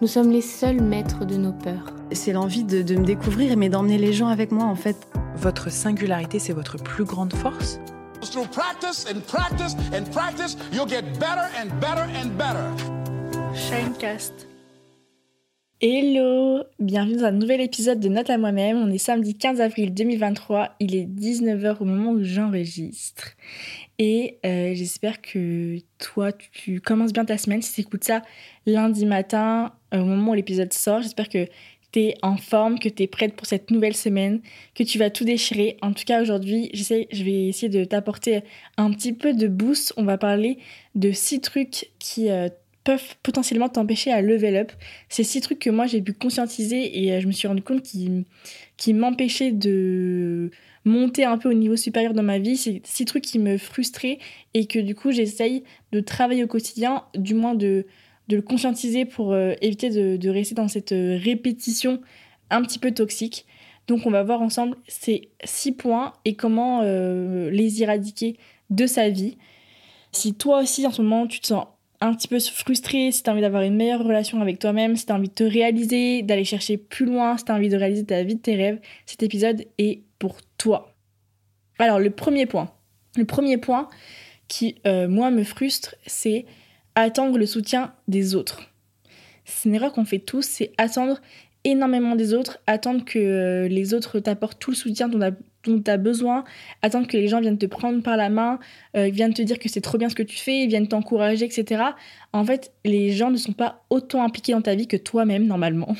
nous sommes les seuls maîtres de nos peurs. C'est l'envie de, de me découvrir, mais d'emmener les gens avec moi en fait. Votre singularité, c'est votre plus grande force? Through practice and practice and practice, you'll get better and better and better. Shinecast. Hello Bienvenue dans un nouvel épisode de Note à moi-même. On est samedi 15 avril 2023, il est 19h au moment où j'enregistre. Et euh, j'espère que toi, tu commences bien ta semaine. Si tu écoutes ça lundi matin, au moment où l'épisode sort, j'espère que tu es en forme, que tu es prête pour cette nouvelle semaine, que tu vas tout déchirer. En tout cas, aujourd'hui, je vais essayer de t'apporter un petit peu de boost. On va parler de six trucs qui euh, peuvent potentiellement t'empêcher à level up. C'est six trucs que moi j'ai pu conscientiser et euh, je me suis rendu compte qui, qui m'empêchaient de monter un peu au niveau supérieur dans ma vie. C'est six trucs qui me frustraient et que du coup j'essaye de travailler au quotidien, du moins de, de le conscientiser pour euh, éviter de, rester dans cette euh, répétition un petit peu toxique. Donc on va voir ensemble ces six points et comment euh, les éradiquer de sa vie. Si toi aussi en ce moment tu te sens un petit peu frustré, si tu as envie d'avoir une meilleure relation avec toi-même, si tu as envie de te réaliser, d'aller chercher plus loin, si tu as envie de réaliser ta vie tes rêves, cet épisode est pour toi. Alors, le premier point. Le premier point qui, moi, me frustre, c'est attendre le soutien des autres. C'est une erreur qu'on fait tous, c'est attendre énormément des autres, attendre que euh, les autres t'apportent tout le soutien dont tu as besoin, attendre que les gens viennent te prendre par la main, euh, viennent te dire que c'est trop bien ce que tu fais, viennent t'encourager, etc. En fait, les gens ne sont pas autant impliqués dans ta vie que toi-même, normalement.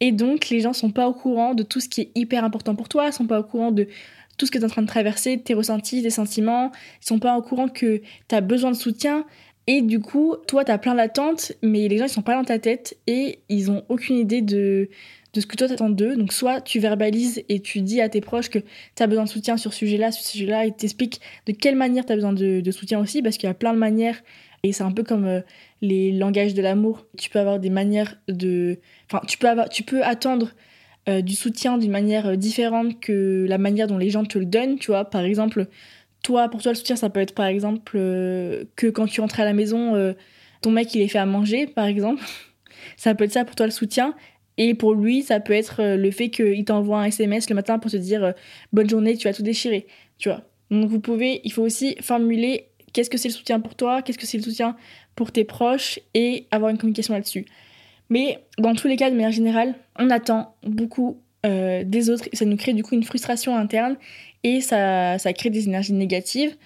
Et donc, les gens sont pas au courant de tout ce qui est hyper important pour toi, sont pas au courant de tout ce que tu es en train de traverser, tes ressentis, tes sentiments, ils sont pas au courant que tu as besoin de soutien. Et du coup, toi, tu as plein d'attentes, mais les gens, ils sont pas dans ta tête et ils ont aucune idée de, de ce que toi t'attends d'eux. Donc soit tu verbalises et tu dis à tes proches que tu as besoin de soutien sur ce sujet-là, sur ce sujet-là, et t'expliques de quelle manière tu as besoin de, soutien aussi, parce qu'il y a plein de manières, et c'est un peu comme euh, les langages de l'amour. Tu peux avoir des manières de... Enfin, tu peux, avoir, tu peux attendre euh, du soutien d'une manière différente que la manière dont les gens te le donnent, tu vois. Par exemple, toi, pour toi, le soutien, ça peut être par exemple euh, que quand tu rentres à la maison, euh, ton mec, il est fait à manger, par exemple. ça peut être ça pour toi le soutien. Et pour lui, ça peut être euh, le fait qu'il t'envoie un SMS le matin pour te dire bonne journée, tu vas tout déchirer, tu vois. Donc vous pouvez, il faut aussi formuler qu'est-ce que c'est le soutien pour toi, qu'est-ce que c'est le soutien pour tes proches et avoir une communication là-dessus. Mais dans tous les cas, de manière générale, on attend beaucoup euh, des autres ça nous crée du coup une frustration interne et ça, ça crée des énergies négatives.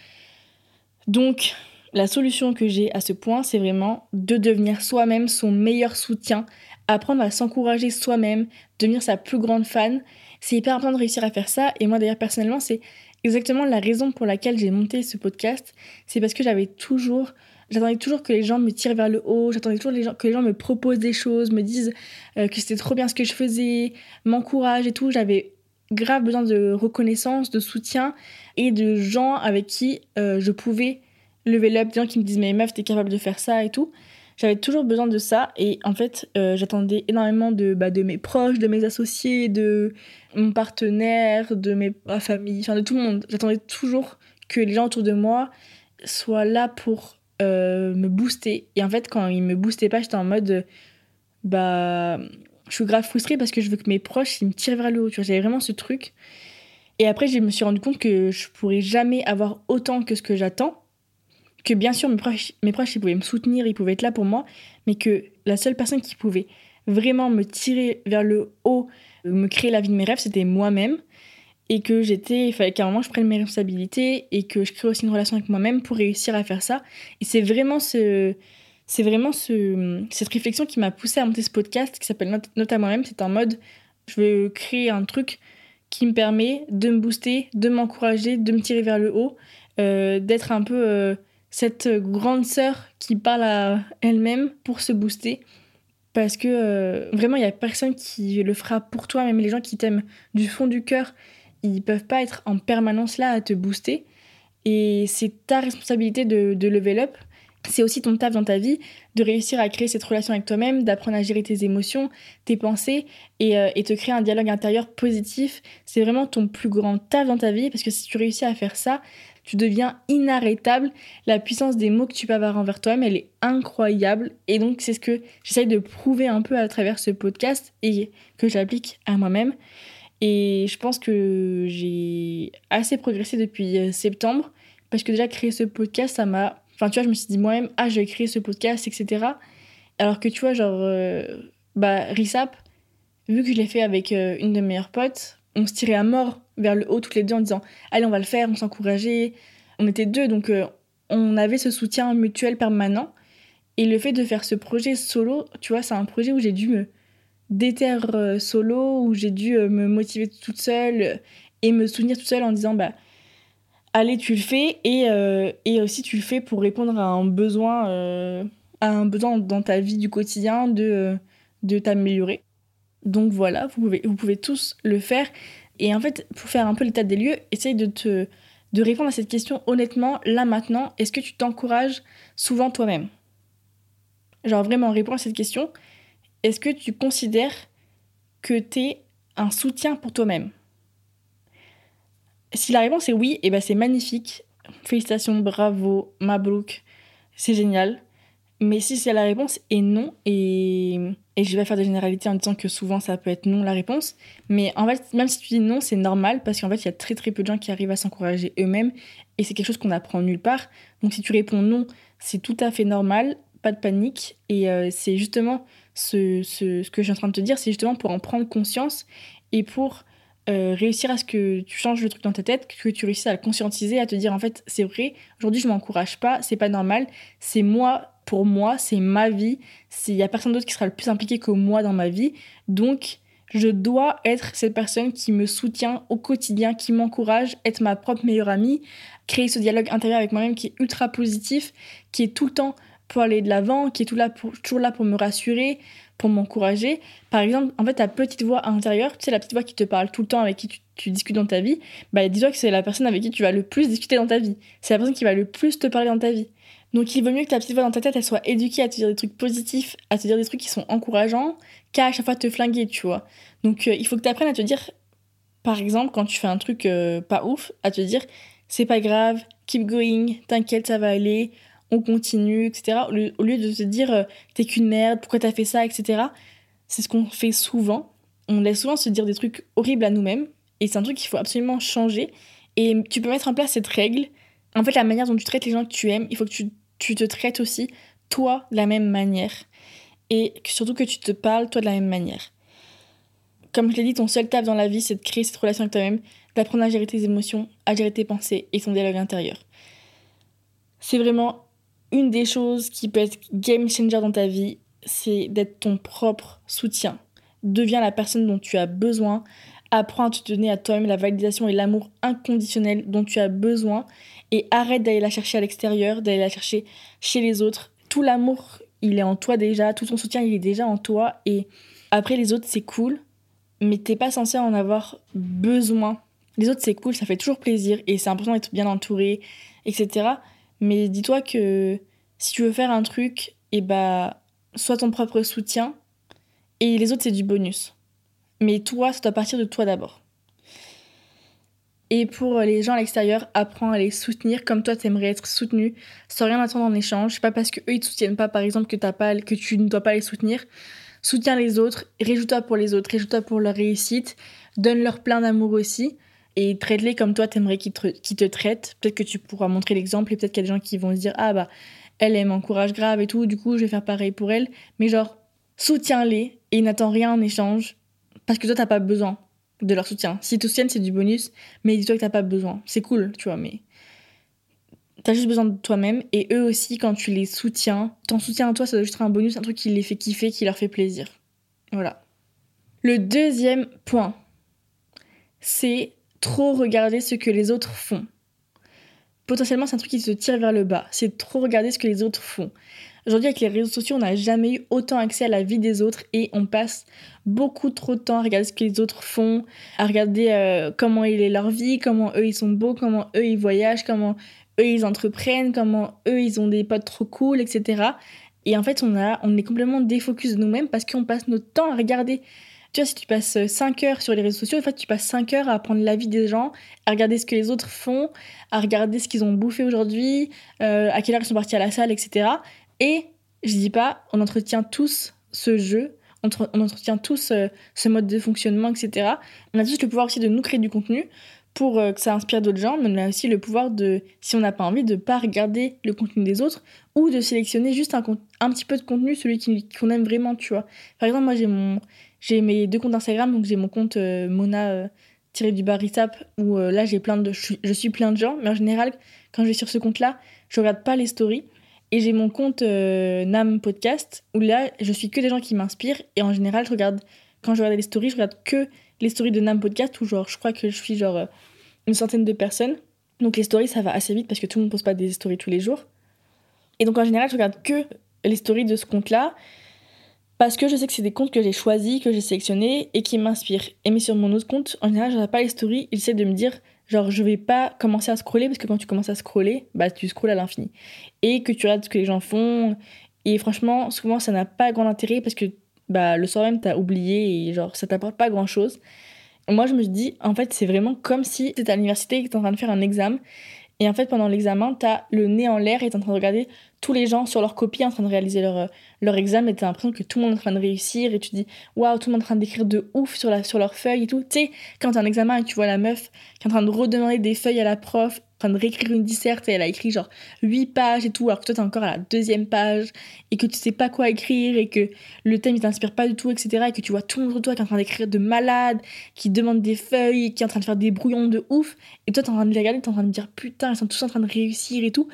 Donc la solution que j'ai à ce point, c'est vraiment de devenir soi-même son meilleur soutien, apprendre à s'encourager soi-même, devenir sa plus grande fan. C'est hyper important de réussir à faire ça. Et moi, d'ailleurs, personnellement, c'est exactement la raison pour laquelle j'ai monté ce podcast. C'est parce que j'avais toujours, j'attendais toujours que les gens me tirent vers le haut. J'attendais toujours les gens, que les gens me proposent des choses, me disent euh, que c'était trop bien ce que je faisais, m'encouragent et tout. J'avais grave besoin de reconnaissance, de soutien et de gens avec qui euh, je pouvais lever up, des gens qui me disent mais meuf, t'es capable de faire ça et tout. J'avais toujours besoin de ça et en fait, euh, j'attendais énormément de, bah, de mes proches, de mes associés, de mon partenaire, de ma famille, enfin de tout le monde. J'attendais toujours que les gens autour de moi soient là pour euh, me booster. Et en fait, quand ils me boostaient pas, j'étais en mode bah je suis grave frustrée parce que je veux que mes proches ils me tirent vers le haut. J'avais vraiment ce truc. Et après, je me suis rendu compte que je pourrais jamais avoir autant que ce que j'attends que bien sûr mes proches, mes proches ils pouvaient me soutenir, ils pouvaient être là pour moi, mais que la seule personne qui pouvait vraiment me tirer vers le haut, me créer la vie de mes rêves, c'était moi-même. Et que j'étais, il fallait qu'à un moment je prenne mes responsabilités et que je crée aussi une relation avec moi-même pour réussir à faire ça. Et c'est vraiment ce, c'est vraiment ce, cette réflexion qui m'a poussée à monter ce podcast qui s'appelle Note, à moi-même. C'est en mode, je veux créer un truc qui me permet de me booster, de m'encourager, de me tirer vers le haut, euh, d'être un peu euh, cette grande sœur qui parle à elle-même pour se booster. Parce que euh, vraiment, il n'y a personne qui le fera pour toi, même les gens qui t'aiment du fond du cœur, ils peuvent pas être en permanence là à te booster. Et c'est ta responsabilité de, de level up. C'est aussi ton taf dans ta vie de réussir à créer cette relation avec toi-même, d'apprendre à gérer tes émotions, tes pensées et, euh, et te créer un dialogue intérieur positif. C'est vraiment ton plus grand taf dans ta vie parce que si tu réussis à faire ça, tu deviens inarrêtable. La puissance des mots que tu peux avoir envers toi-même, elle est incroyable. Et donc, c'est ce que j'essaye de prouver un peu à travers ce podcast et que j'applique à moi-même. Et je pense que j'ai assez progressé depuis euh, septembre parce que déjà créer ce podcast, ça m'a. Enfin, tu vois, je me suis dit moi-même, ah, je vais créer ce podcast, etc. Alors que tu vois, genre, euh, bah, Risap, vu que je l'ai fait avec euh, une de mes meilleures potes, on se tirait à mort vers le haut toutes les deux en disant, allez, on va le faire, on s'encourageait. On était deux, donc on avait ce soutien mutuel permanent. Et le fait de faire ce projet solo, tu vois, c'est un projet où j'ai dû me déterre euh, solo, où j'ai dû euh, me motiver toute seule et me soutenir toute seule en disant, bah, allez, tu le fais. Et, euh, et aussi, tu le fais pour répondre à un besoin, à un besoin dans ta vie du quotidien de, de t'améliorer. Donc voilà, vous pouvez, vous pouvez tous le faire. Et en fait, pour faire un peu l'état des lieux, essaye de te de répondre à cette question honnêtement, là maintenant, est-ce que tu t'encourages souvent toi-même? Genre vraiment, réponds à cette question. Est-ce que tu considères que tu es un soutien pour toi-même? Si la réponse est oui, et ben c'est magnifique. Félicitations, bravo, Mabrouk, c'est génial. Mais si c'est la réponse est non, et, et je vais faire des généralités en disant que souvent ça peut être non la réponse, mais en fait, même si tu dis non, c'est normal parce qu'en fait, il y a très très peu de gens qui arrivent à s'encourager eux-mêmes et c'est quelque chose qu'on apprend nulle part. Donc si tu réponds non, c'est tout à fait normal, pas de panique. Et euh, c'est justement ce, ce, que je suis en train de te dire, c'est justement pour en prendre conscience et pour euh, réussir à ce que tu changes le truc dans ta tête, que tu réussisses à le conscientiser, à te dire en fait, c'est vrai, aujourd'hui je m'encourage pas, c'est pas normal, c'est moi pour moi, c'est ma vie, il y a personne d'autre qui sera le plus impliqué que moi dans ma vie, donc je dois être cette personne qui me soutient au quotidien, qui m'encourage, être ma propre meilleure amie, créer ce dialogue intérieur avec moi-même qui est ultra positif, qui est tout le temps pour aller de l'avant, qui est tout là pour, toujours là pour me rassurer, pour m'encourager. Par exemple, en fait, ta petite voix à l'intérieur, tu sais, la petite voix qui te parle tout le temps, avec qui tu, discutes dans ta vie, bah dis-toi que c'est la personne avec qui tu vas le plus discuter dans ta vie. C'est la personne qui va le plus te parler dans ta vie. Donc il vaut mieux que ta petite voix dans ta tête, elle soit éduquée à te dire des trucs positifs, à te dire des trucs qui sont encourageants, qu'à chaque fois te flinguer, tu vois. Donc euh, il faut que tu apprennes à te dire, par exemple, quand tu fais un truc euh, pas ouf, à te dire, c'est pas grave, keep going, t'inquiète, ça va aller, on continue, etc. Au lieu, de te dire, euh, t'es qu'une merde, pourquoi t'as fait ça, etc. C'est ce qu'on fait souvent. On laisse souvent se dire des trucs horribles à nous-mêmes, et c'est un truc qu'il faut absolument changer. Et tu peux mettre en place cette règle. En fait, la manière dont tu traites les gens que tu aimes, il faut que tu tu te traites aussi, toi, de la même manière. Et surtout que tu te parles, toi, de la même manière. Comme je l'ai dit, ton seul taf dans la vie, c'est de créer cette relation avec toi-même, d'apprendre à gérer tes émotions, à gérer tes pensées et ton dialogue intérieur. C'est vraiment une des choses qui peut être game changer dans ta vie, c'est d'être ton propre soutien. Deviens la personne dont tu as besoin. Apprends à te donner à toi-même la validation et l'amour inconditionnel dont tu as besoin et arrête d'aller la chercher à l'extérieur, d'aller la chercher chez les autres. Tout l'amour, il est en toi déjà, tout ton soutien, il est déjà en toi et après les autres, c'est cool, mais t'es pas censé en avoir besoin. Les autres, c'est cool, ça fait toujours plaisir et c'est important d'être bien entouré, etc. Mais dis-toi que si tu veux faire un truc, et bah, sois ton propre soutien et les autres, c'est du bonus. Mais toi, ça doit partir de toi d'abord. Et pour les gens à l'extérieur, apprends à les soutenir comme toi t'aimerais être soutenu, sans rien attendre en échange. Pas parce que eux ils te soutiennent pas, par exemple, que, t'as pas, que tu ne dois pas les soutenir. Soutiens les autres, réjouis-toi pour les autres, réjouis-toi pour leur réussite, donne-leur plein d'amour aussi, et traite-les comme toi t'aimerais qu'ils te, traitent. Peut-être que tu pourras montrer l'exemple, et peut-être qu'il y a des gens qui vont se dire Ah bah, elle, elle m'encourage grave et tout, du coup je vais faire pareil pour elle. Mais genre, soutiens-les et n'attends rien en échange, parce que toi t'as pas besoin de leur soutien. S'ils te soutiennent, c'est du bonus, mais dis-toi que t'as pas besoin. C'est cool, tu vois, mais t'as juste besoin de toi-même. Et eux aussi, quand tu les soutiens, ton soutien à toi, ça doit juste être un bonus, un truc qui les fait kiffer, qui leur fait plaisir. Voilà. Le deuxième point, c'est trop regarder ce que les autres font. Potentiellement, c'est un truc qui te tire vers le bas. C'est trop regarder ce que les autres font. Aujourd'hui, avec les réseaux sociaux, on n'a jamais eu autant accès à la vie des autres et on passe beaucoup trop de temps à regarder ce que les autres font, à regarder euh, comment il est leur vie, comment eux ils sont beaux, comment eux ils voyagent, comment eux ils entreprennent, comment eux ils ont des potes trop cool, etc. Et en fait, on, a, on est complètement défocus de nous-mêmes parce qu'on passe notre temps à regarder. Tu vois, si tu passes 5 heures sur les réseaux sociaux, en fait, tu passes 5 heures à apprendre la vie des gens, à regarder ce que les autres font, à regarder ce qu'ils ont bouffé aujourd'hui, euh, à quelle heure ils sont partis à la salle, etc. Et je dis pas, on entretient tous ce jeu, on, entretient tous euh, ce mode de fonctionnement, etc. On a tous le pouvoir aussi de nous créer du contenu pour euh, que ça inspire d'autres gens, mais on a aussi le pouvoir de, si on n'a pas envie, de pas regarder le contenu des autres ou de sélectionner juste un petit peu de contenu, celui qu'on aime vraiment, tu vois. Par exemple, moi j'ai mon j'ai mes deux comptes Instagram, donc j'ai mon compte euh, Mona euh, tiré du barisap où là j'ai plein de je suis, plein de gens, mais en général quand je vais sur ce compte-là, je regarde pas les stories. Et j'ai mon compte Nam Podcast où là je suis que des gens qui m'inspirent et en général je regarde quand je regarde les stories, je regarde que les stories de Nam Podcast où genre je crois que je suis genre euh, une centaine de personnes. Donc les stories ça va assez vite parce que tout le monde pose pas des stories tous les jours. Et donc en général je regarde que les stories de ce compte-là parce que je sais que c'est des comptes que j'ai choisis, que j'ai sélectionnés et qui m'inspirent. Et mais sur mon autre compte, en général je regarde pas les stories, il essaie de me dire genre je vais pas commencer à scroller parce que quand tu commences à scroller, bah tu scrolles à l'infini. Et que tu regardes ce que les gens font. Et franchement, souvent ça n'a pas grand intérêt parce que bah, le soir même, t'as oublié et genre, ça t'apporte pas grand chose. Moi, je me dis, en fait, c'est vraiment comme si t'étais à l'université et que t'es en train de faire un examen. Et en fait, pendant l'examen, t'as le nez en l'air et t'es en train de regarder tous les gens sur leur copie en train de réaliser leur, examen et t'as l'impression que tout le monde est en train de réussir et tu dis, waouh, tout le monde est en train d'écrire de ouf sur, la, sur leur feuille et tout. Tu sais, quand t'as un examen et tu vois la meuf qui est en train de redemander des feuilles à la prof train de réécrire une disserte et elle a écrit genre 8 pages et tout, alors que toi t'es encore à la deuxième page et que tu sais pas quoi écrire et que le thème il t'inspire pas du tout, etc. Et que tu vois tout le monde de toi qui est en train d'écrire de malade, qui demande des feuilles, qui est en train de faire des brouillons de ouf, et toi t'es en train de les regarder, t'es en train de dire putain, ils sont tous en train de réussir et tout.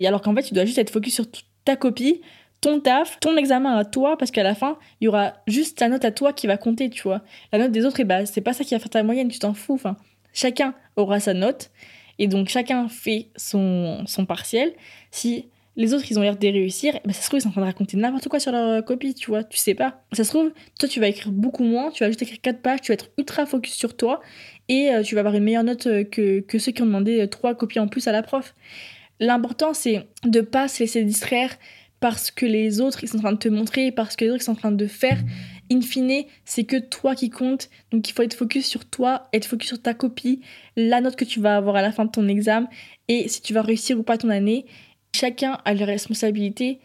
Et alors qu'en fait, tu dois juste être focus sur ta copie, ton taf, ton examen à toi, parce qu'à la fin, il y aura juste ta note à toi qui va compter, tu vois. La note des autres, bah, c'est pas ça qui va faire ta moyenne, tu t'en fous. Enfin, chacun aura sa note. Et donc chacun fait son, son partiel. Si les autres, ils ont l'air de réussir, bah, ça se trouve, ils sont en train de raconter n'importe quoi sur leur euh, copie, tu vois, tu sais pas. Ça se trouve, toi, tu vas écrire beaucoup moins, tu vas juste écrire 4 pages, tu vas être ultra focus sur toi, et euh, tu vas avoir une meilleure note euh, que, que ceux qui ont demandé 3 copies en plus à la prof. L'important, c'est de pas se laisser distraire parce que les autres, ils sont en train de te montrer, parce que les autres, ils sont en train de faire, in fine, c'est que toi qui compte. Donc il faut être focus sur toi, être focus sur ta copie, la note que tu vas avoir à la fin de ton examen et si tu vas réussir ou pas ton année. Chacun a la responsabilité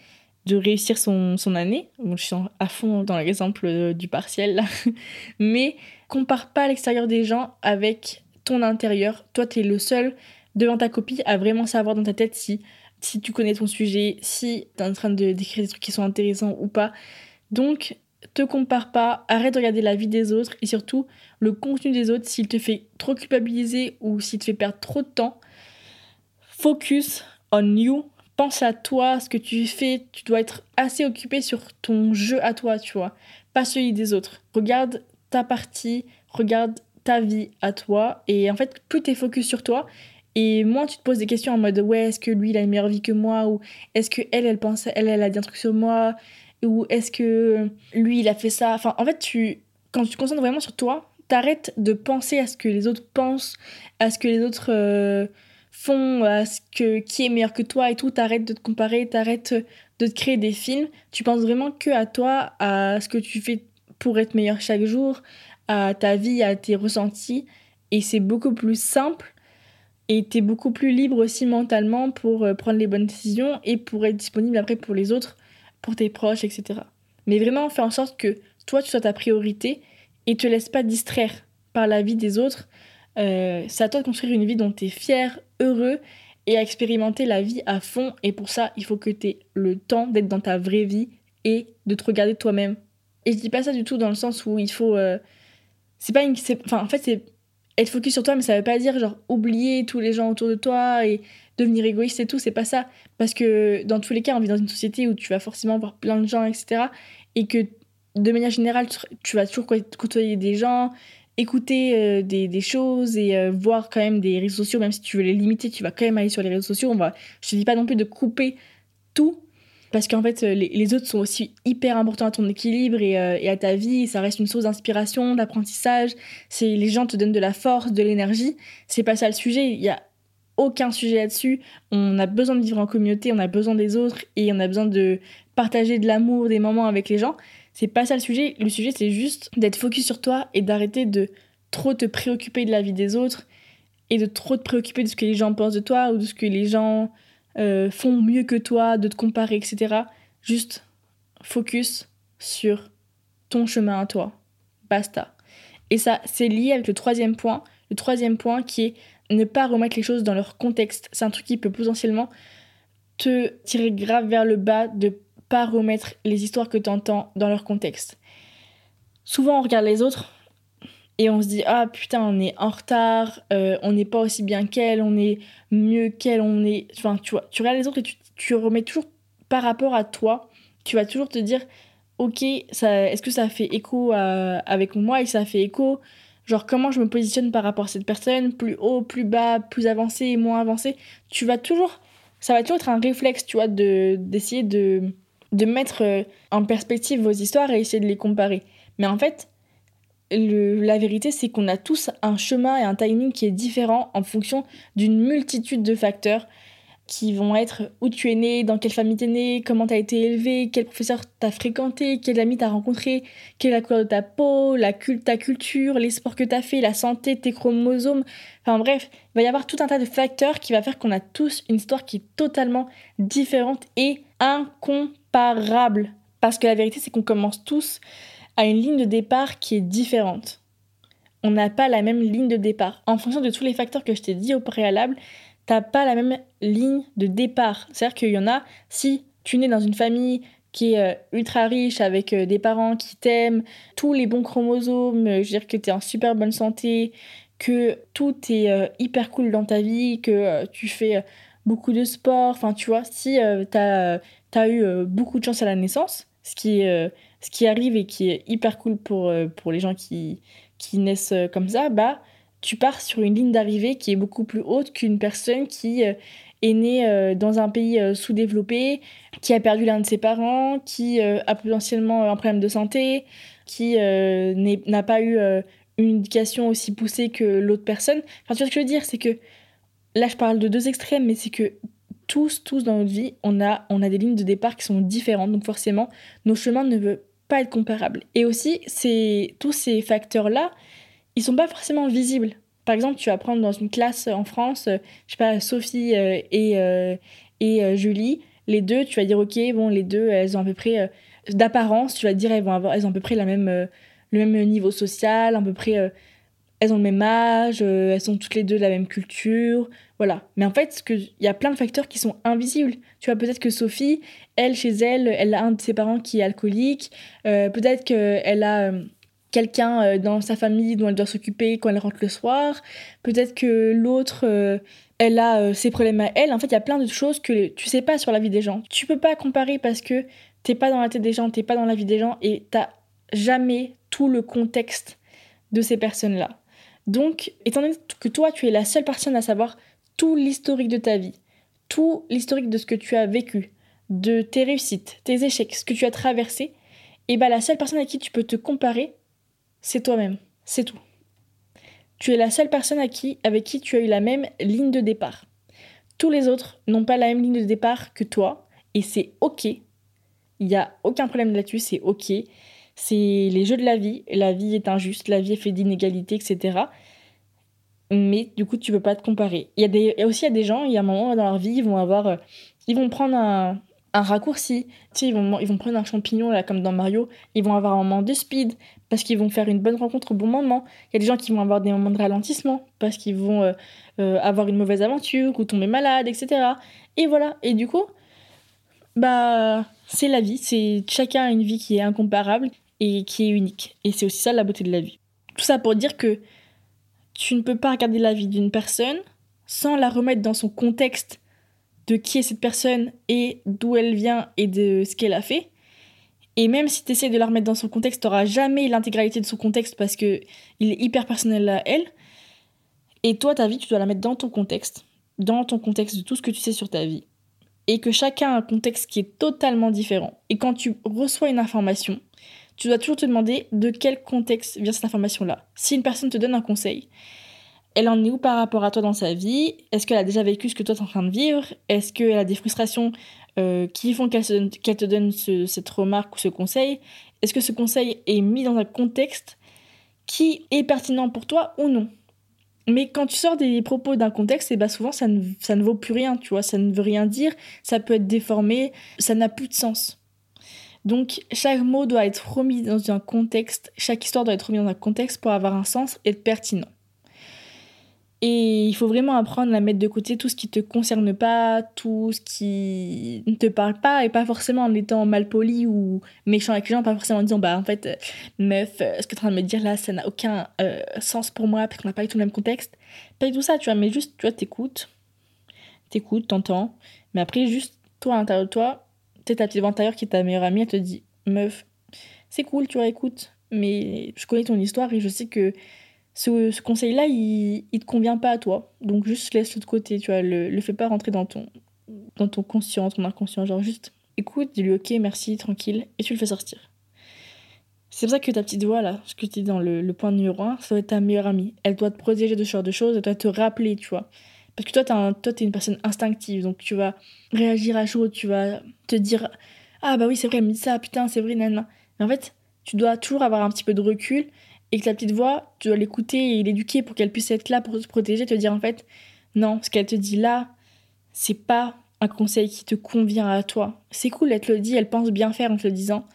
de réussir son, son année. je suis à fond dans l'exemple euh, du partiel là. Mais compare pas l'extérieur des gens avec ton intérieur. Toi, tu es le seul devant ta copie à vraiment savoir dans ta tête si, si tu connais ton sujet, si tu es en train de d'écrire des trucs qui sont intéressants ou pas. Donc, te compare pas, arrête de regarder la vie des autres et surtout le contenu des autres s'il te fait trop culpabiliser ou s'il te fait perdre trop de temps. Focus on you. Pense à toi, ce que tu fais. Tu dois être assez occupé sur ton jeu à toi, tu vois. Pas celui des autres. Regarde ta partie, regarde ta vie à toi. Et en fait, plus tu es focus sur toi, et moins tu te poses des questions en mode ouais, est-ce que lui il a une meilleure vie que moi Ou est-ce que elle, elle pense, elle, elle a dit un truc sur moi ou est-ce que lui il a fait ça. Enfin en fait tu quand tu te concentres vraiment sur toi t'arrêtes de penser à ce que les autres pensent à ce que les autres euh, font à ce que qui est meilleur que toi et tout. T'arrêtes de te comparer t'arrêtes de te créer des films. Tu penses vraiment que à toi à ce que tu fais pour être meilleur chaque jour à ta vie à tes ressentis. Et c'est beaucoup plus simple et t'es beaucoup plus libre aussi mentalement pour euh, prendre les bonnes décisions et pour être disponible après pour les autres pour tes proches, etc. Mais vraiment, fais en sorte que toi, tu sois ta priorité et te laisse pas distraire par la vie des autres. Euh, c'est à toi de construire une vie dont tu es fier, heureux et à expérimenter la vie à fond. Et pour ça, il faut que tu aies le temps d'être dans ta vraie vie et de te regarder toi-même. Et je dis pas ça du tout dans le sens où il faut. Euh, c'est pas une. Enfin, en fait, c'est être focus sur toi, mais ça veut pas dire genre oublier tous les gens autour de toi et devenir égoïste et tout, c'est pas ça. Parce que dans tous les cas, on vit dans une société où tu vas forcément voir plein de gens, etc. Et que de manière générale, tu vas toujours côtoyer des gens, écouter euh, des, des, choses et euh, voir quand même des réseaux sociaux, même si tu veux les limiter, tu vas quand même aller sur les réseaux sociaux. On va, je te dis pas non plus de couper tout, parce qu'en fait, les, les, autres sont aussi hyper importants à ton équilibre et, euh, et à ta vie. Ça reste une source d'inspiration, d'apprentissage. C'est les gens te donnent de la force, de l'énergie. C'est pas ça le sujet. Il y a aucun sujet là-dessus. On a besoin de vivre en communauté, on a besoin des autres et on a besoin de partager de l'amour, des moments avec les gens. C'est pas ça le sujet. Le sujet, c'est juste d'être focus sur toi et d'arrêter de trop te préoccuper de la vie des autres et de trop te préoccuper de ce que les gens pensent de toi ou de ce que les gens euh, font mieux que toi, de te comparer, etc. Juste focus sur ton chemin à toi. Basta. Et ça, c'est lié avec le troisième point. Le troisième point qui est ne pas remettre les choses dans leur contexte. C'est un truc qui peut potentiellement te tirer grave vers le bas de pas remettre les histoires que tu entends dans leur contexte. Souvent, on regarde les autres et on se dit ah putain on est en retard euh, on n'est pas aussi bien qu'elle on est mieux qu'elle on est enfin tu vois tu regardes les autres et tu, tu, remets toujours par rapport à toi. Tu vas toujours te dire ok ça est-ce que ça fait écho avec moi et ça fait écho? Genre comment je me positionne par rapport à cette personne? Plus haut plus bas plus avancé moins avancé. Tu vas toujours ça va toujours être un réflexe tu vois de d'essayer de de mettre euh, en perspective vos histoires et essayer de les comparer. Mais en fait la vérité, c'est qu'on a tous un chemin et un timing qui est différent en fonction d'une multitude de facteurs qui vont être où tu es né, dans quelle famille tu es né, comment tu as été élevé, quel professeur t'as fréquenté, quel ami t'as rencontré, quelle est la couleur de ta peau, la ta culture, les sports que t'as fait, la santé, tes chromosomes. Enfin bref, il va y avoir tout un tas de facteurs qui va faire qu'on a tous une histoire qui est totalement différente et incomparable. Parce que la vérité, c'est qu'on commence tous à une ligne de départ qui est différente. On n'a pas la même ligne de départ. En fonction de tous les facteurs que je t'ai dit au préalable, t'as pas la même ligne de départ. C'est-à-dire qu'il y en a, si tu nais dans une famille qui est euh, ultra riche, avec euh, des parents qui t'aiment, tous les bons chromosomes, euh, je veux dire que tu es en super bonne santé, que tout est hyper cool dans ta vie, que tu fais beaucoup de sport, enfin tu vois, si tu as, as, eu beaucoup de chance à la naissance, ce qui est ce qui arrive et qui est hyper cool pour, euh, pour les gens qui, qui naissent euh, comme ça, bah, tu pars sur une ligne d'arrivée qui est beaucoup plus haute qu'une personne qui euh, est née dans un pays sous-développé, qui a perdu l'un de ses parents, qui a potentiellement un problème de santé, qui n'a pas eu une éducation aussi poussée que l'autre personne. Enfin, tu vois ce que je veux dire, c'est que là, je parle de deux extrêmes, mais c'est que tous, tous dans notre vie, on a, on a des lignes de départ qui sont différentes. Donc forcément, nos chemins ne veulent pas être comparables. Et aussi, c'est, tous ces facteurs-là, ils sont pas forcément visibles. Par exemple, tu vas prendre dans une classe en France, euh, je sais pas, Sophie euh, et, euh, et Julie, les deux, tu vas dire, ok, bon, les deux, elles ont à peu près, d'apparence, tu vas dire, elles, vont elles ont à peu près la même, le même niveau social, à peu près elles ont le même âge, euh, elles sont toutes les deux de la même culture, voilà. Mais en fait, il y a plein de facteurs qui sont invisibles. Tu vois, peut-être que Sophie, elle, chez elle, elle a un de ses parents qui est alcoolique, euh, peut-être qu'elle a euh, quelqu'un dans sa famille dont elle doit s'occuper quand elle rentre le soir, peut-être que l'autre, elle a ses problèmes à elle. En fait, il y a plein de choses que tu sais pas sur la vie des gens. Tu peux pas comparer parce que t'es pas dans la tête des gens, t'es pas dans la vie des gens et t'as jamais tout le contexte de ces personnes-là. Donc, étant donné que toi, tu es la seule personne à savoir tout l'historique de ta vie, tout l'historique de ce que tu as vécu, de tes réussites, tes échecs, ce que tu as traversé, et eh bien la seule personne à qui tu peux te comparer, c'est toi-même. C'est tout. Tu es la seule personne à qui, avec qui tu as eu la même ligne de départ. Tous les autres n'ont pas la même ligne de départ que toi, et c'est ok. Il n'y a aucun problème là-dessus, c'est ok c'est les jeux de la vie. La vie est injuste, la vie est faite d'inégalités, etc. Mais du coup, tu peux pas te comparer. Il y a, des, aussi il y a des gens, il y a un moment dans leur vie, ils vont avoir, euh, ils vont prendre un, un raccourci. Tu sais, ils vont, ils vont prendre un champignon, là, comme dans Mario. Ils vont avoir un moment de speed parce qu'ils vont faire une bonne rencontre au bon moment. Il y a des gens qui vont avoir des moments de ralentissement parce qu'ils vont euh, euh, avoir une mauvaise aventure ou tomber malade, etc. Et voilà. Et du coup, bah, c'est la vie. C'est chacun a une vie qui est incomparable et qui est unique. Et c'est aussi ça la beauté de la vie. Tout ça pour dire que tu ne peux pas regarder la vie d'une personne sans la remettre dans son contexte de qui est cette personne et d'où elle vient et de ce qu'elle a fait. Et même si tu essaies de la remettre dans son contexte, tu n'auras jamais l'intégralité de son contexte parce que il est hyper personnel à elle. Et toi, ta vie, tu dois la mettre dans ton contexte, dans ton contexte de tout ce que tu sais sur ta vie. et que chacun a un contexte qui est totalement différent. Et quand tu reçois une information, tu dois toujours te demander de quel contexte vient cette information-là. Si une personne te donne un conseil, elle en est où par rapport à toi dans sa vie? Est-ce qu'elle a déjà vécu ce que toi tu es en train de vivre? Est-ce qu'elle a des frustrations euh, qui font qu'elle, te donne cette remarque ou ce conseil? Est-ce que ce conseil est mis dans un contexte qui est pertinent pour toi ou non? Mais quand tu sors des propos d'un contexte, ben souvent ça ne, ça ne vaut plus rien, tu vois, ça ne veut rien dire, ça peut être déformé, ça n'a plus de sens. Donc chaque mot doit être remis dans un contexte, chaque histoire doit être remise dans un contexte pour avoir un sens et être pertinent. Et il faut vraiment apprendre à mettre de côté tout ce qui te concerne pas, tout ce qui ne te parle pas, et pas forcément en étant mal poli ou méchant avec les gens, pas forcément en disant bah en fait, meuf, euh, ce que tu es en train de me dire là, ça n'a aucun euh, sens pour moi parce qu'on n'a pas eu tout le même contexte. Pas du tout ça, tu vois, mais juste, tu vois, t'écoutes, t'écoutes, t'entends, mais après, juste toi à l'intérieur de toi, t'es ta petite voix intérieure qui est ta meilleure amie, elle te dit meuf, c'est cool, tu vois, écoute, mais je connais ton histoire et je sais que ce, conseil-là, il, il te convient pas à toi. Donc juste laisse-le de côté, tu vois, le, le fais pas rentrer dans ton, dans ton conscient, ton inconscient. Genre juste écoute, dis-lui ok, merci, tranquille, et tu le fais sortir. C'est pour ça que ta petite voix, là, ce que tu dis dans le, point numéro 1, ça doit être ta meilleure amie. Elle doit te protéger de ce genre de choses, elle doit te rappeler, tu vois. Parce que toi, tu es une personne instinctive, donc tu vas réagir à chaud, tu vas te dire Ah bah oui, c'est vrai, elle me dit ça, putain, c'est vrai, nan. Mais en fait, tu dois toujours avoir un petit peu de recul et que la petite voix, tu dois l'écouter et l'éduquer pour qu'elle puisse être là pour te protéger, te dire en fait, non, ce qu'elle te dit là, c'est pas un conseil qui te convient à toi. C'est cool, elle te le dit, elle pense bien faire en te le disant.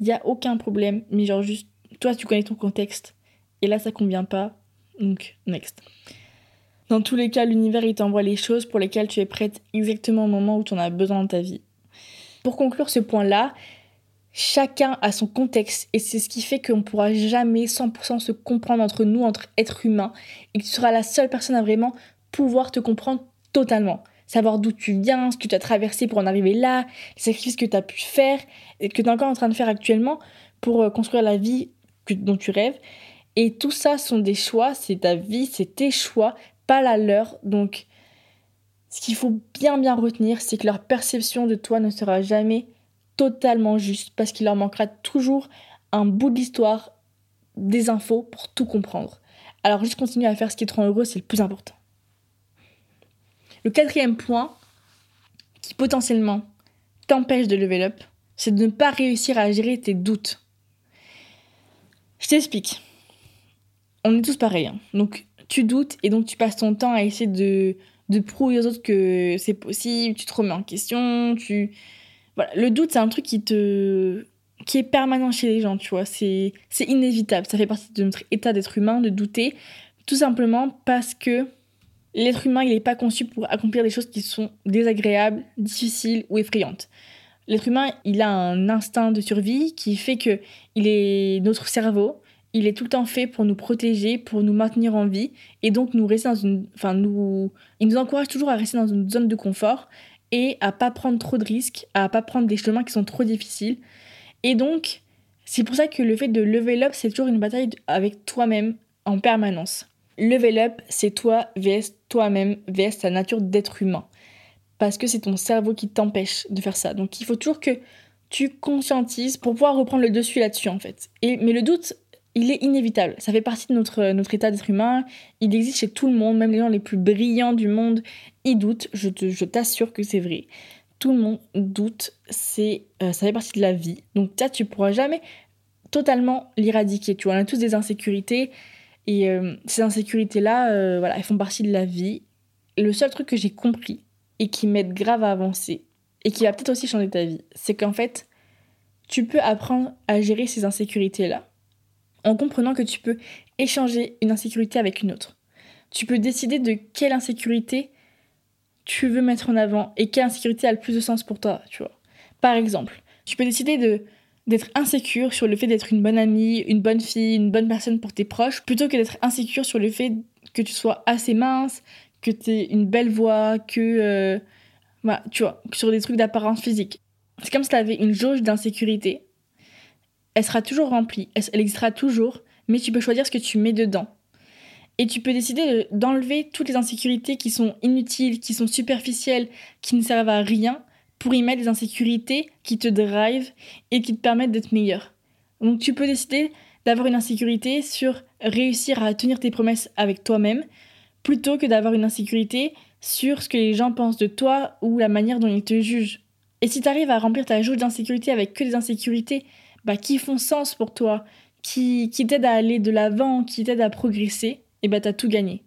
Il n'y a aucun problème, mais genre juste, toi, tu connais ton contexte. Et là, ça convient pas. Donc, next. Dans tous les cas, l'univers, il t'envoie les choses pour lesquelles tu es prête exactement au moment où tu en as besoin dans ta vie. Pour conclure ce point-là, chacun a son contexte et c'est ce qui fait qu'on ne pourra jamais 100% se comprendre entre nous, entre êtres humains, et que tu seras la seule personne à vraiment pouvoir te comprendre totalement. Savoir d'où tu viens, ce que tu as traversé pour en arriver là, les sacrifices que tu as pu faire et que tu es encore en train de faire actuellement pour euh, construire la vie dont tu rêves. Et tout ça sont des choix, c'est ta vie, c'est tes choix, pas la leur. Donc, ce qu'il faut bien bien retenir, c'est que leur perception de toi ne sera jamais totalement juste parce qu'il leur manquera toujours un bout de l'histoire, des infos pour tout comprendre. Alors juste continuer à faire ce qui te rend heureux, c'est le plus important. Le quatrième point qui potentiellement t'empêche de level up, c'est de ne pas réussir à gérer tes doutes. Je t'explique. On est tous pareils. Hein. Donc tu doutes et donc tu passes ton temps à essayer de, de prouver aux autres que c'est possible, tu te remets en question, tu, le doute, c'est un truc qui te qui est permanent chez les gens, tu vois. C'est inévitable. Ça fait partie de notre état d'être humain, de douter. Tout simplement parce que l'être humain, il n'est pas conçu pour accomplir des choses qui sont désagréables, difficiles ou effrayantes. L'être humain, il a un instinct de survie qui fait que il est notre cerveau, il est tout le temps fait pour nous protéger, pour nous maintenir en vie, et donc nous rester dans une, enfin nous, il nous encourage toujours à rester dans une zone de confort et à pas prendre trop de risques, à pas prendre des chemins qui sont trop difficiles. Et donc, c'est pour ça que le fait de level up, c'est toujours une bataille avec toi-même en permanence. Level up, c'est toi vs toi-même vs ta nature d'être humain. Parce que c'est ton cerveau qui t'empêche de faire ça. Donc il faut toujours que tu conscientises pour pouvoir reprendre le dessus là-dessus en fait. Et, mais le doute, il est inévitable. Ça fait partie de notre, état d'être humain. Il existe chez tout le monde, même les gens les plus brillants du monde, ils doutent. Je, t'assure que c'est vrai. Tout le monde doute. C'est, euh, ça fait partie de la vie. Donc, ça, tu pourras jamais totalement l'éradiquer. Tu vois, on a tous des insécurités. Et euh, ces insécurités-là, euh, voilà, elles font partie de la vie. le seul truc que j'ai compris et qui m'aide grave à avancer, et qui va peut-être aussi changer ta vie, c'est qu'en fait, tu peux apprendre à gérer ces insécurités-là en comprenant que tu peux échanger une insécurité avec une autre. Tu peux décider de quelle insécurité tu veux mettre en avant et quelle insécurité a le plus de sens pour toi, tu vois. Par exemple, tu peux décider de d'être insécure sur le fait d'être une bonne amie, une bonne fille, une bonne personne pour tes proches, plutôt que d'être insécure sur le fait que tu sois assez mince, que tu aies une belle voix, que... Euh, tu vois, sur des trucs d'apparence physique. C'est comme si tu avais une jauge d'insécurité elle sera toujours remplie, elle, existera toujours, mais tu peux choisir ce que tu mets dedans. Et tu peux décider d'enlever toutes les insécurités qui sont inutiles, qui sont superficielles, qui ne servent à rien, pour y mettre des insécurités qui te drive et qui te permettent d'être meilleur. Donc tu peux décider d'avoir une insécurité sur réussir à tenir tes promesses avec toi-même plutôt que d'avoir une insécurité sur ce que les gens pensent de toi ou la manière dont ils te jugent. Et si tu arrives à remplir ta jauge d'insécurité avec que des insécurités bah, qui font sens pour toi, qui, qui t'aident à aller de l'avant, qui t'aident à progresser, et bah t'as tout gagné.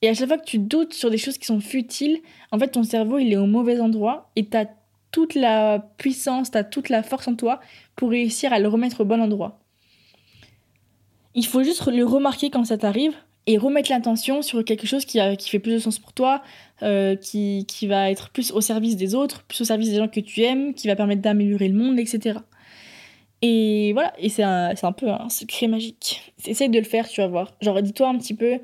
Et à chaque fois que tu doutes sur des choses qui sont futiles, en fait ton cerveau il est au mauvais endroit et t'as toute la puissance, t'as toute la force en toi pour réussir à le remettre au bon endroit. Il faut juste le remarquer quand ça t'arrive et remettre l'attention sur quelque chose qui, qui fait plus de sens pour toi, euh, qui, qui va être plus au service des autres, plus au service des gens que tu aimes, qui va permettre d'améliorer le monde, etc. Et voilà, et c'est un, un, peu un secret magique. Essaye de le faire, tu vas voir. Genre, dis-toi un petit peu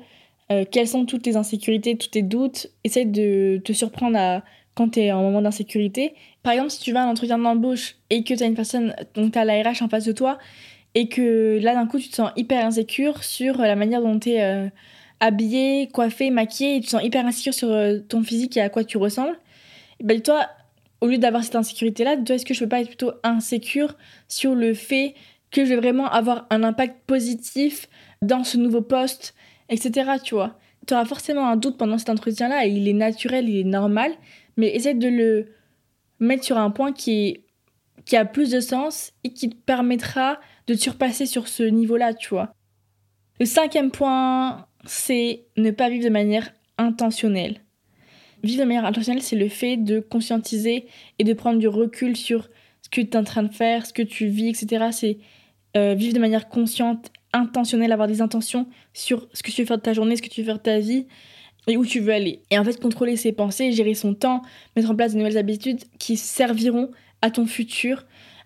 euh, quelles sont toutes tes insécurités, tous tes doutes. Essaye de te surprendre à, quand tu es en moment d'insécurité. Par exemple, si tu vas à un entretien d'embauche et que tu as une personne, donc tu as en face de toi, et que là d'un coup tu te sens hyper insécure sur la manière dont tu es euh, habillé, coiffé, maquillé, et tu te sens hyper insécure sur euh, ton physique et à quoi tu ressembles, ben toi, au lieu d'avoir cette insécurité-là, est-ce que je peux pas être plutôt insécure sur le fait que je vais vraiment avoir un impact positif dans ce nouveau poste, etc. Tu vois, auras forcément un doute pendant cet entretien-là et il est naturel, il est normal, mais essaie de le mettre sur un point qui, est, qui a plus de sens et qui te permettra de te surpasser sur ce niveau-là, tu vois? Le cinquième point, c'est ne pas vivre de manière intentionnelle. Vivre de manière intentionnelle, c'est le fait de conscientiser et de prendre du recul sur ce que tu es en train de faire, ce que tu vis, etc. C'est euh, vivre de manière consciente, intentionnelle, avoir des intentions sur ce que tu veux faire de ta journée, ce que tu veux faire de ta vie et où tu veux aller. Et en fait, contrôler ses pensées, gérer son temps, mettre en place de nouvelles habitudes qui serviront à ton futur,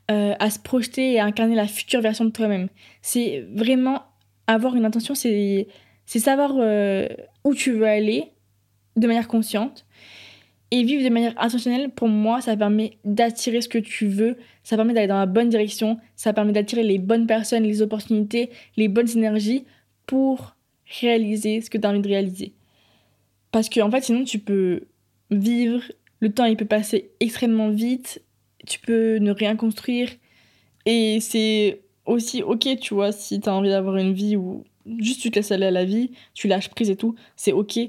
euh, à se projeter et à incarner la future version de toi-même. C'est vraiment avoir une intention, c'est savoir euh, où tu veux aller de manière consciente. Et vivre de manière intentionnelle, pour moi, ça permet d'attirer ce que tu veux, ça permet d'aller dans la bonne direction, ça permet d'attirer les bonnes personnes, les opportunités, les bonnes énergies pour réaliser ce que tu as envie de réaliser. Parce que en fait, sinon, tu peux vivre, le temps il peut passer extrêmement vite, tu peux ne rien construire. Et c'est aussi ok, tu vois, si tu as envie d'avoir une vie où juste tu te laisses aller à la vie, tu lâches prise et tout, c'est ok.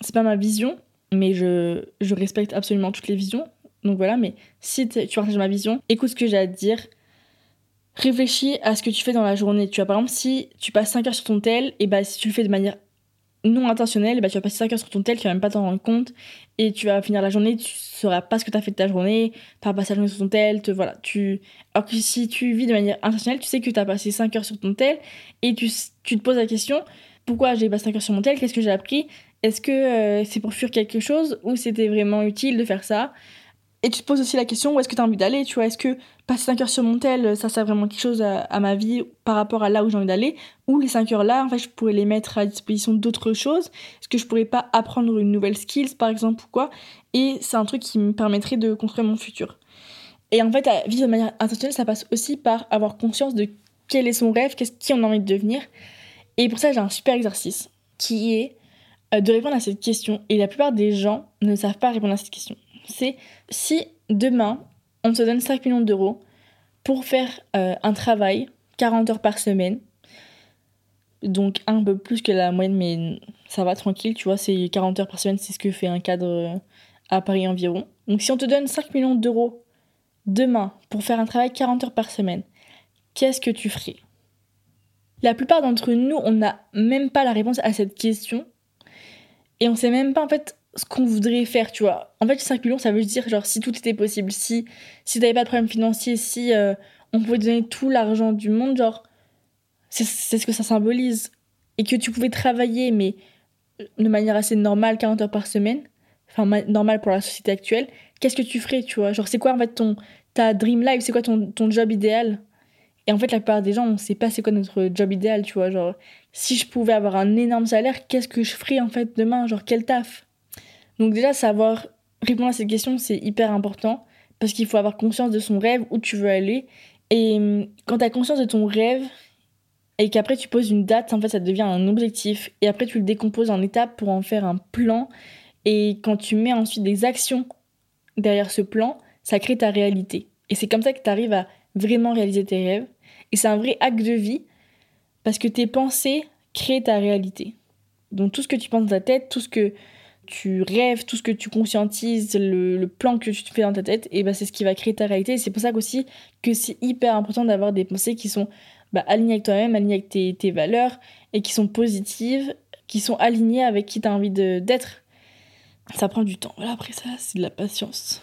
C'est pas ma vision, mais je, je respecte absolument toutes les visions. Donc voilà, mais si tu partages ma vision, écoute ce que j'ai à te dire. Réfléchis à ce que tu fais dans la journée. Tu vois, par exemple, si tu passes 5 heures sur ton tel, et bah si tu le fais de manière non intentionnel, bah, tu vas passer 5 heures sur ton tel, tu vas même pas t'en rendre compte, et tu vas finir la journée, tu sauras pas ce que tu as fait de ta journée, tu vas passer la journée sur ton tel, te, voilà, tu... alors que si tu vis de manière intentionnelle, tu sais que tu as passé 5 heures sur ton tel, et tu, tu te poses la question, pourquoi j'ai passé 5 heures sur mon tel, qu'est-ce que j'ai appris, est-ce que euh, c'est pour fuir quelque chose, ou c'était vraiment utile de faire ça, et tu te poses aussi la question où est-ce que tu as envie d'aller, tu vois, est-ce que passer 5 heures sur mon tel, ça sert vraiment quelque chose à, ma vie par rapport à là où j'ai envie d'aller, ou les 5 heures là, en fait, je pourrais les mettre à disposition d'autres choses, est-ce que je pourrais pas apprendre une nouvelle skills par exemple ou quoi, et c'est un truc qui me permettrait de construire mon futur. Et en fait, vivre de manière intentionnelle, ça passe aussi par avoir conscience de quel est son rêve, qu'est-ce qui on a envie de devenir. Et pour ça, j'ai un super exercice qui est de répondre à cette question. Et la plupart des gens ne savent pas répondre à cette question c'est si demain, on te donne 5 millions d'euros pour faire euh, un travail, 40 heures par semaine, donc un peu plus que la moyenne, mais ça va tranquille, tu vois, c'est 40 heures par semaine, c'est ce que fait un cadre euh, à Paris environ. Donc si on te donne 5 millions d'euros demain pour faire un travail 40 heures par semaine, qu'est-ce que tu ferais? La plupart d'entre nous, on n'a même pas la réponse à cette question. Et on sait même pas en fait ce qu'on voudrait faire, tu vois. En fait, 5 millions, ça veut dire, genre, si tout était possible, si, si t'avais pas de problème financier, si euh, on pouvait donner tout l'argent du monde, genre, c'est ce que ça symbolise. Et que tu pouvais travailler, mais de manière assez normale, 40 heures par semaine, enfin, normale pour la société actuelle, qu'est-ce que tu ferais, tu vois? Genre, c'est quoi, en fait, ton, ta dream life, c'est quoi ton, ton job idéal? Et en fait, la plupart des gens, on sait pas c'est quoi notre job idéal, tu vois. Genre, si je pouvais avoir un énorme salaire, qu'est-ce que je ferais, en fait, demain Genre, quel taf? Donc déjà, savoir répondre à cette question, c'est hyper important parce qu'il faut avoir conscience de son rêve, où tu veux aller. Et hum, quand tu as conscience de ton rêve et qu'après tu poses une date, en fait, ça devient un objectif. Et après, tu le décomposes en étapes pour en faire un plan. Et quand tu mets ensuite des actions derrière ce plan, ça crée ta réalité. Et c'est comme ça que tu arrives à vraiment réaliser tes rêves. Et c'est un vrai acte de vie parce que tes pensées créent ta réalité. Donc tout ce que tu penses dans ta tête, tout ce que tu rêves, tout ce que tu conscientises, le, plan que tu te fais dans ta tête, et ben c'est ce qui va créer ta réalité. c'est pour ça aussi que c'est hyper important d'avoir des pensées qui sont bah, alignées avec toi-même, alignées avec tes, tes, valeurs, et qui sont positives, qui sont alignées avec qui tu as envie d'être. Ça prend du temps. Voilà, après ça, c'est de la patience.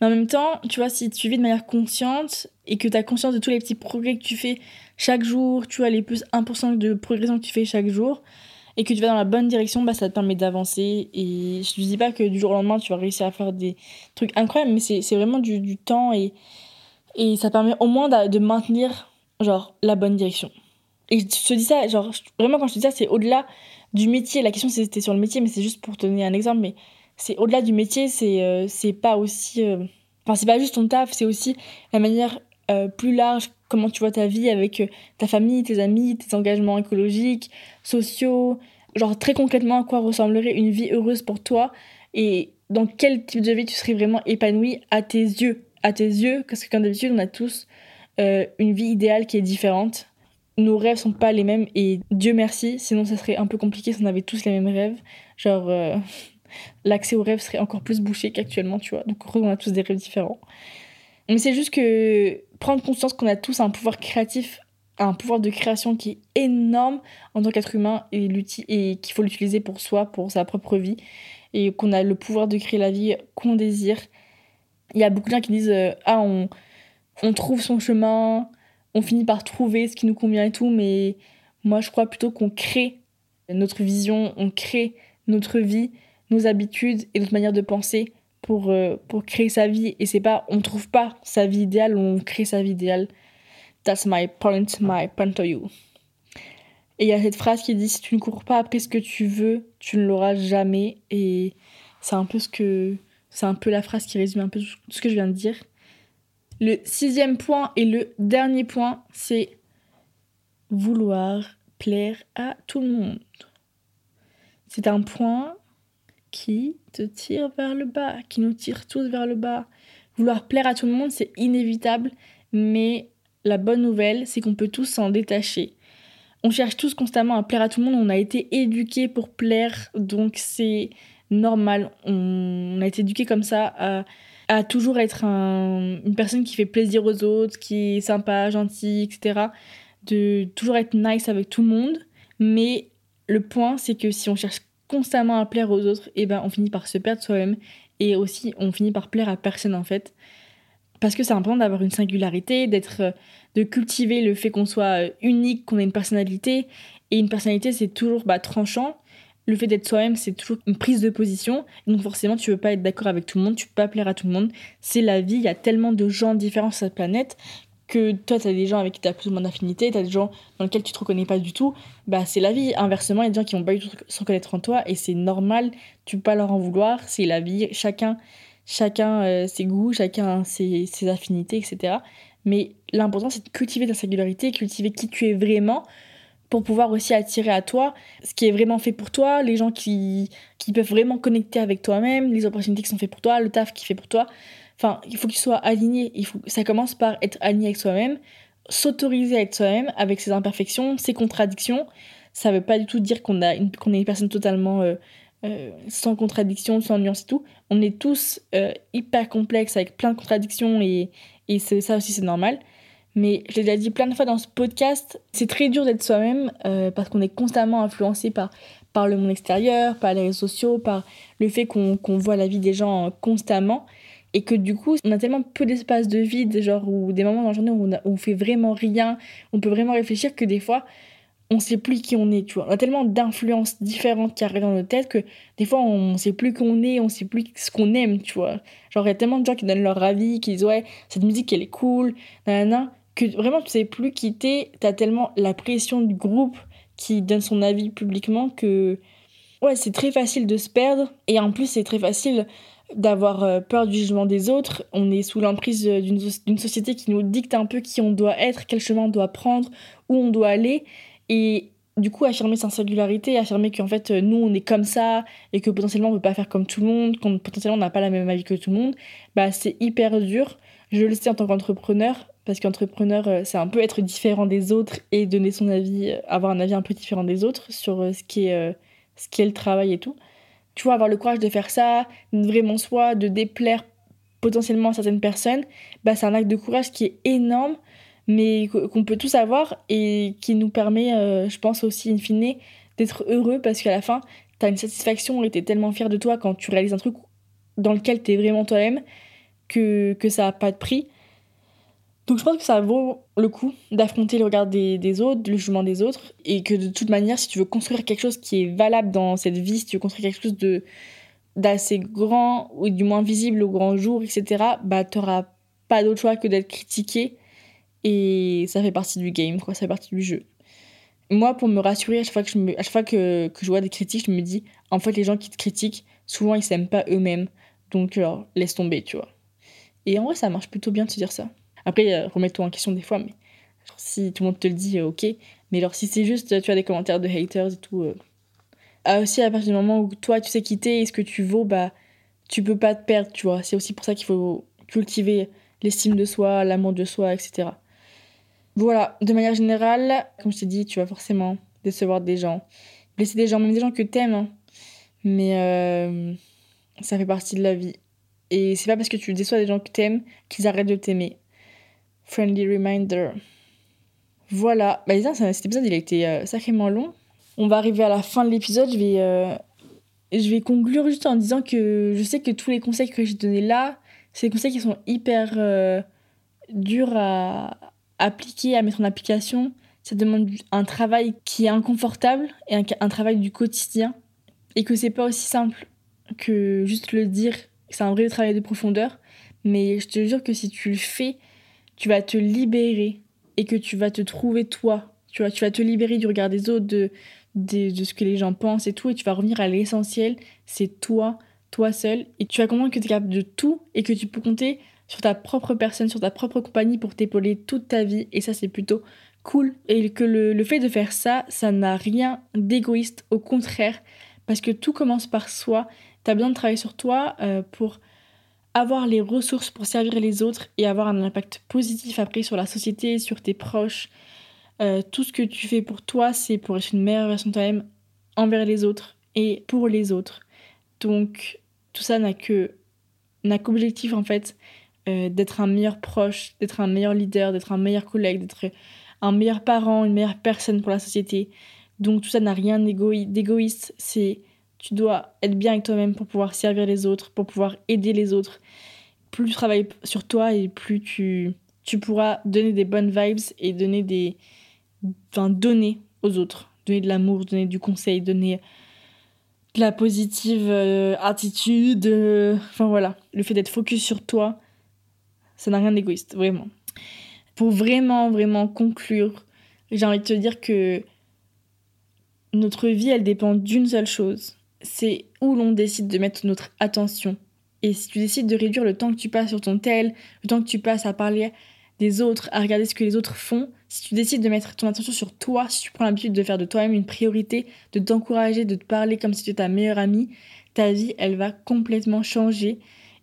Mais en même temps, tu vois, si tu vis de manière consciente et que tu as conscience de tous les petits progrès que tu fais chaque jour, tu vois, les plus 1% de progression que tu fais chaque jour, et que tu vas dans la bonne direction, bah, ça te permet d'avancer. Et je ne dis pas que du jour au lendemain, tu vas réussir à faire des trucs incroyables, mais c'est vraiment du, du, temps et, et ça permet au moins de, de maintenir genre, la bonne direction. Et je te dis ça, genre, vraiment, quand je te dis ça, c'est au-delà du métier. La question, c'était sur le métier, mais c'est juste pour te donner un exemple. Mais c'est au-delà du métier, c'est euh, pas aussi. Euh, enfin, c'est pas juste ton taf, c'est aussi la manière euh, plus large, comment tu vois ta vie avec ta famille, tes amis, tes engagements écologiques, sociaux. Genre, très concrètement, à quoi ressemblerait une vie heureuse pour toi et dans quel type de vie tu serais vraiment épanoui à tes yeux? À tes yeux, parce que comme d'habitude, on a tous une vie idéale qui est différente nos rêves sont pas les mêmes et Dieu merci, sinon ça serait un peu compliqué si on avait tous les mêmes rêves. Genre, l'accès aux rêves serait encore plus bouché qu'actuellement, tu vois. Donc, on a tous des rêves différents. Mais c'est juste que prendre conscience qu'on a tous un pouvoir créatif, un pouvoir de création qui est énorme en tant qu'être humain et, et qu'il faut l'utiliser pour soi, pour sa propre vie, et qu'on a le pouvoir de créer la vie qu'on désire. Il y a beaucoup de gens qui disent euh, Ah, on, on trouve son chemin, on finit par trouver ce qui nous convient et tout, mais moi je crois plutôt qu'on crée notre vision, on crée notre vie, nos habitudes et notre manière de penser pour, euh, pour créer sa vie. Et c'est pas, on trouve pas sa vie idéale, on crée sa vie idéale. That's my point, my point to you. Et il y a cette phrase qui dit si tu ne cours pas après ce que tu veux, tu ne l'auras jamais. Et c'est un peu ce que, c'est un peu la phrase qui résume un peu tout ce que je viens de dire. Le sixième point et le dernier point, c'est vouloir plaire à tout le monde. C'est un point qui te tire vers le bas, qui nous tire tous vers le bas. Vouloir plaire à tout le monde, c'est inévitable, mais la bonne nouvelle, c'est qu'on peut tous s'en détacher. On cherche tous constamment à plaire à tout le monde, on a été éduqués pour plaire, donc c'est normal. On a été éduqués comme ça à à toujours être une personne qui fait plaisir aux autres, qui est sympa, gentille, etc. De toujours être nice avec tout le monde. Mais le point, c'est que si on cherche constamment à plaire aux autres, et eh ben on finit par se perdre soi-même. Et aussi, on finit par plaire à personne en fait. Parce que c'est important d'avoir une singularité, d'être, euh, de cultiver le fait qu'on soit euh, unique, qu'on ait une personnalité. Et une personnalité, c'est toujours bah, tranchant le fait d'être soi-même, c'est toujours une prise de position. Donc forcément, tu veux pas être d'accord avec tout le monde, tu peux pas plaire à tout le monde. C'est la vie, il y a tellement de gens différents sur cette planète que toi, tu as des gens avec qui tu as plus ou moins d'affinité, tu as des gens dans lesquels tu te reconnais pas du tout. Bah, c'est la vie. Inversement, il y a des gens qui vont pas du tout se reconnaître en toi et c'est normal, tu peux pas leur en vouloir, c'est la vie. Chacun, chacun euh, ses goûts, chacun ses, ses affinités, etc. Mais l'important, c'est de cultiver ta singularité, cultiver qui tu es vraiment pour pouvoir aussi attirer à toi ce qui est vraiment fait pour toi, les gens qui, qui peuvent vraiment connecter avec toi-même, les opportunités qui sont faites pour toi, le taf qui est fait pour toi. Enfin, il faut que tu sois aligné. Il faut, ça commence par être aligné avec soi-même, s'autoriser à être soi-même avec ses imperfections, ses contradictions. Ça veut pas du tout dire qu'on a qu'on est une personne totalement euh, euh, sans contradiction, sans nuance et tout. On est tous euh, hyper complexes avec plein de contradictions et, et ça aussi c'est normal. Mais je l'ai déjà dit plein de fois dans ce podcast, c'est très dur d'être soi-même parce qu'on est constamment influencé par, par le monde extérieur, par les réseaux sociaux, par le fait qu'on voit la vie des gens constamment. Et que du coup, on a tellement peu d'espace de vide, genre, ou des moments dans la journée où on, fait vraiment rien, on peut vraiment réfléchir que des fois, on sait plus qui on est, tu vois. On a tellement d'influences différentes qui arrivent dans notre tête que des fois, on sait plus qui on est, on sait plus ce qu'on aime, tu vois. Genre, il y a tellement de gens qui donnent leur avis, qui disent, ouais, cette musique, elle est cool, nanana que vraiment tu sais plus quitter, t'as tellement la pression du groupe qui donne son avis publiquement que ouais, c'est très facile de se perdre et en plus c'est très facile d'avoir euh, peur du jugement des autres. On est sous l'emprise d'une société qui nous dicte un peu qui on doit être, quel chemin on doit prendre, où on doit aller et du coup, affirmer sa singularité, affirmer qu'en fait, nous, on est comme ça et que potentiellement, on ne peut pas faire comme tout le monde, qu'on potentiellement, on n'a pas la même avis que tout le monde, bah, c'est hyper dur. Je le sais en tant qu'entrepreneur, parce qu'entrepreneur, euh, c'est un peu être différent des autres et donner son avis, euh, avoir un avis un peu différent des autres sur euh, ce qui est, ce qui est le travail et tout. Tu avoir le courage de faire ça, vraiment soi, de déplaire potentiellement à certaines personnes, bah, c'est un acte de courage qui est énorme mais qu'on peut tous avoir et qui nous permet, euh, je pense aussi, in fine, d'être heureux parce qu'à la fin, tu as une satisfaction et tu es tellement fier de toi quand tu réalises un truc dans lequel tu es vraiment toi-même que, que ça n'a pas de prix. Donc je pense que ça vaut le coup d'affronter le regard des, autres, le jugement des autres, et que de toute manière, si tu veux construire quelque chose qui est valable dans cette vie, si tu veux construire quelque chose de d'assez grand, ou du moins visible au grand jour, etc., bah t'auras pas d'autre choix que d'être critiqué et ça fait partie du game, quoi, ça fait partie du jeu. Moi, pour me rassurer, à chaque fois que je, me, à chaque fois que, que, je vois des critiques, je me dis, en fait, les gens qui te critiquent, souvent, ils s'aiment pas eux-mêmes. Donc, alors, laisse tomber, tu vois. Et en vrai, ça marche plutôt bien de se dire ça. Après, euh, remets-toi en question des fois, mais si tout le monde te le dit, euh, ok. Mais alors, si c'est juste, tu as des commentaires de haters et tout. Euh... Ah, aussi, à partir du moment où toi, tu sais quitter et ce que tu vaux, bah, tu peux pas te perdre, tu vois. C'est aussi pour ça qu'il faut cultiver l'estime de soi, l'amour de soi, etc. Voilà, de manière générale, comme je t'ai dit, tu vas forcément décevoir des gens, blesser des gens, même des gens que t'aimes. Hein. Mais ça fait partie de la vie. Et c'est pas parce que tu déçois des gens que t'aimes qu'ils arrêtent de t'aimer. Friendly reminder. Voilà. Bah, disons, cet épisode, il a été euh, sacrément long. On va arriver à la fin de l'épisode. Je vais, euh, je vais conclure juste en disant que je sais que tous les conseils que j'ai donnés là, c'est des conseils qui sont hyper durs à, appliquer, à mettre en application, ça demande un travail qui est inconfortable et un, travail du quotidien. Et que c'est pas aussi simple que juste le dire, c'est un vrai travail de profondeur. Mais je te jure que si tu le fais, tu vas te libérer et que tu vas te trouver toi. Tu vas te libérer du regard des autres, de, de, ce que les gens pensent et tout. Et tu vas revenir à l'essentiel, c'est toi, toi seul. Et tu vas comprendre que tu es capable de tout et que tu peux compter sur ta propre personne, sur ta propre compagnie pour t'épauler toute ta vie. Et ça, c'est plutôt cool. Et que le, fait de faire ça, ça n'a rien d'égoïste. Au contraire, parce que tout commence par soi. Tu as besoin de travailler sur toi euh, pour avoir les ressources pour servir les autres et avoir un impact positif après sur la société, sur tes proches. Euh, tout ce que tu fais pour toi, c'est pour être une meilleure version de toi-même envers les autres et pour les autres. Donc tout ça n'a que n'a qu'objectif en fait euh, d'être un meilleur proche, d'être un meilleur leader, d'être un meilleur collègue, d'être un meilleur parent, une meilleure personne pour la société. Donc tout ça n'a rien d'égoïste, c'est tu dois être bien avec toi-même pour pouvoir servir les autres, pour pouvoir aider les autres. Plus tu travailles sur toi et plus tu, tu pourras donner des bonnes vibes et donner des enfin donner aux autres, donner de l'amour, donner du conseil, donner de la positive euh, attitude, euh, enfin voilà, le fait d'être focus sur toi, ça n'a rien d'égoïste, vraiment. Pour vraiment, vraiment conclure, j'ai envie de te dire que notre vie, elle dépend d'une seule chose. C'est où l'on décide de mettre notre attention. Et si tu décides de réduire le temps que tu passes sur ton tel, le temps que tu passes à parler des autres, à regarder ce que les autres font, si tu décides de mettre ton attention sur toi, si tu prends l'habitude de faire de toi-même une priorité, de t'encourager, de te parler comme si tu étais ta meilleure amie, ta vie, elle va complètement changer.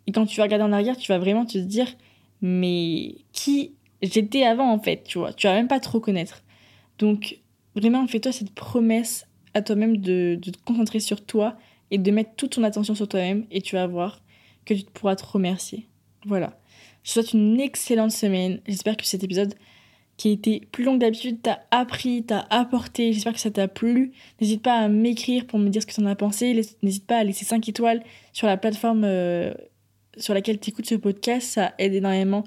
Et quand tu vas regarder en arrière, tu vas vraiment te dire, mais qui j'étais avant en fait, tu vois. Tu vas même pas te reconnaître. Donc vraiment, fais-toi cette promesse à toi-même de, te concentrer sur toi et de mettre toute ton attention sur toi-même et tu vas voir que tu pourras te remercier. Voilà. Je te souhaite une excellente semaine. J'espère que cet épisode qui a été plus long que d'habitude t'a appris, t'a apporté. J'espère que ça t'a plu. N'hésite pas à m'écrire pour me dire ce que tu en as pensé. N'hésite pas à laisser 5 étoiles sur la plateforme euh, sur laquelle tu écoutes ce podcast. Ça aide énormément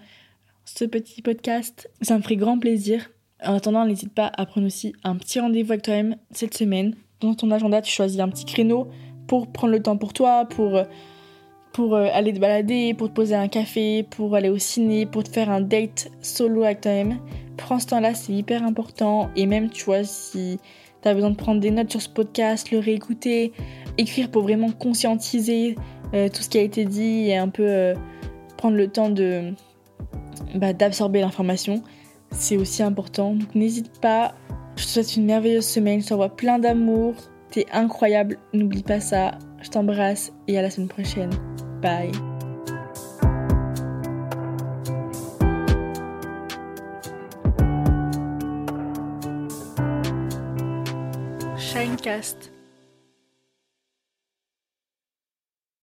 ce petit podcast. Ça me ferait grand plaisir. En attendant, n'hésite pas à prendre aussi un petit rendez-vous avec toi-même cette semaine. Dans ton agenda, tu choisis un petit créneau pour prendre le temps pour toi, pour, euh, aller te balader, pour te poser un café, pour aller au ciné, pour te faire un date solo avec toi-même. Prends ce temps-là, c'est hyper important. Et même, tu vois, si tu as besoin de prendre des notes sur ce podcast, le réécouter, écrire pour vraiment conscientiser euh, tout ce qui a été dit et un peu euh, prendre le temps bah, d'absorber l'information, c'est aussi important. Donc n'hésite pas Je te souhaite une merveilleuse semaine. Je t'envoie plein d'amour. T'es incroyable. N'oublie pas ça. Je t'embrasse et à la semaine prochaine. Bye. Shinecast.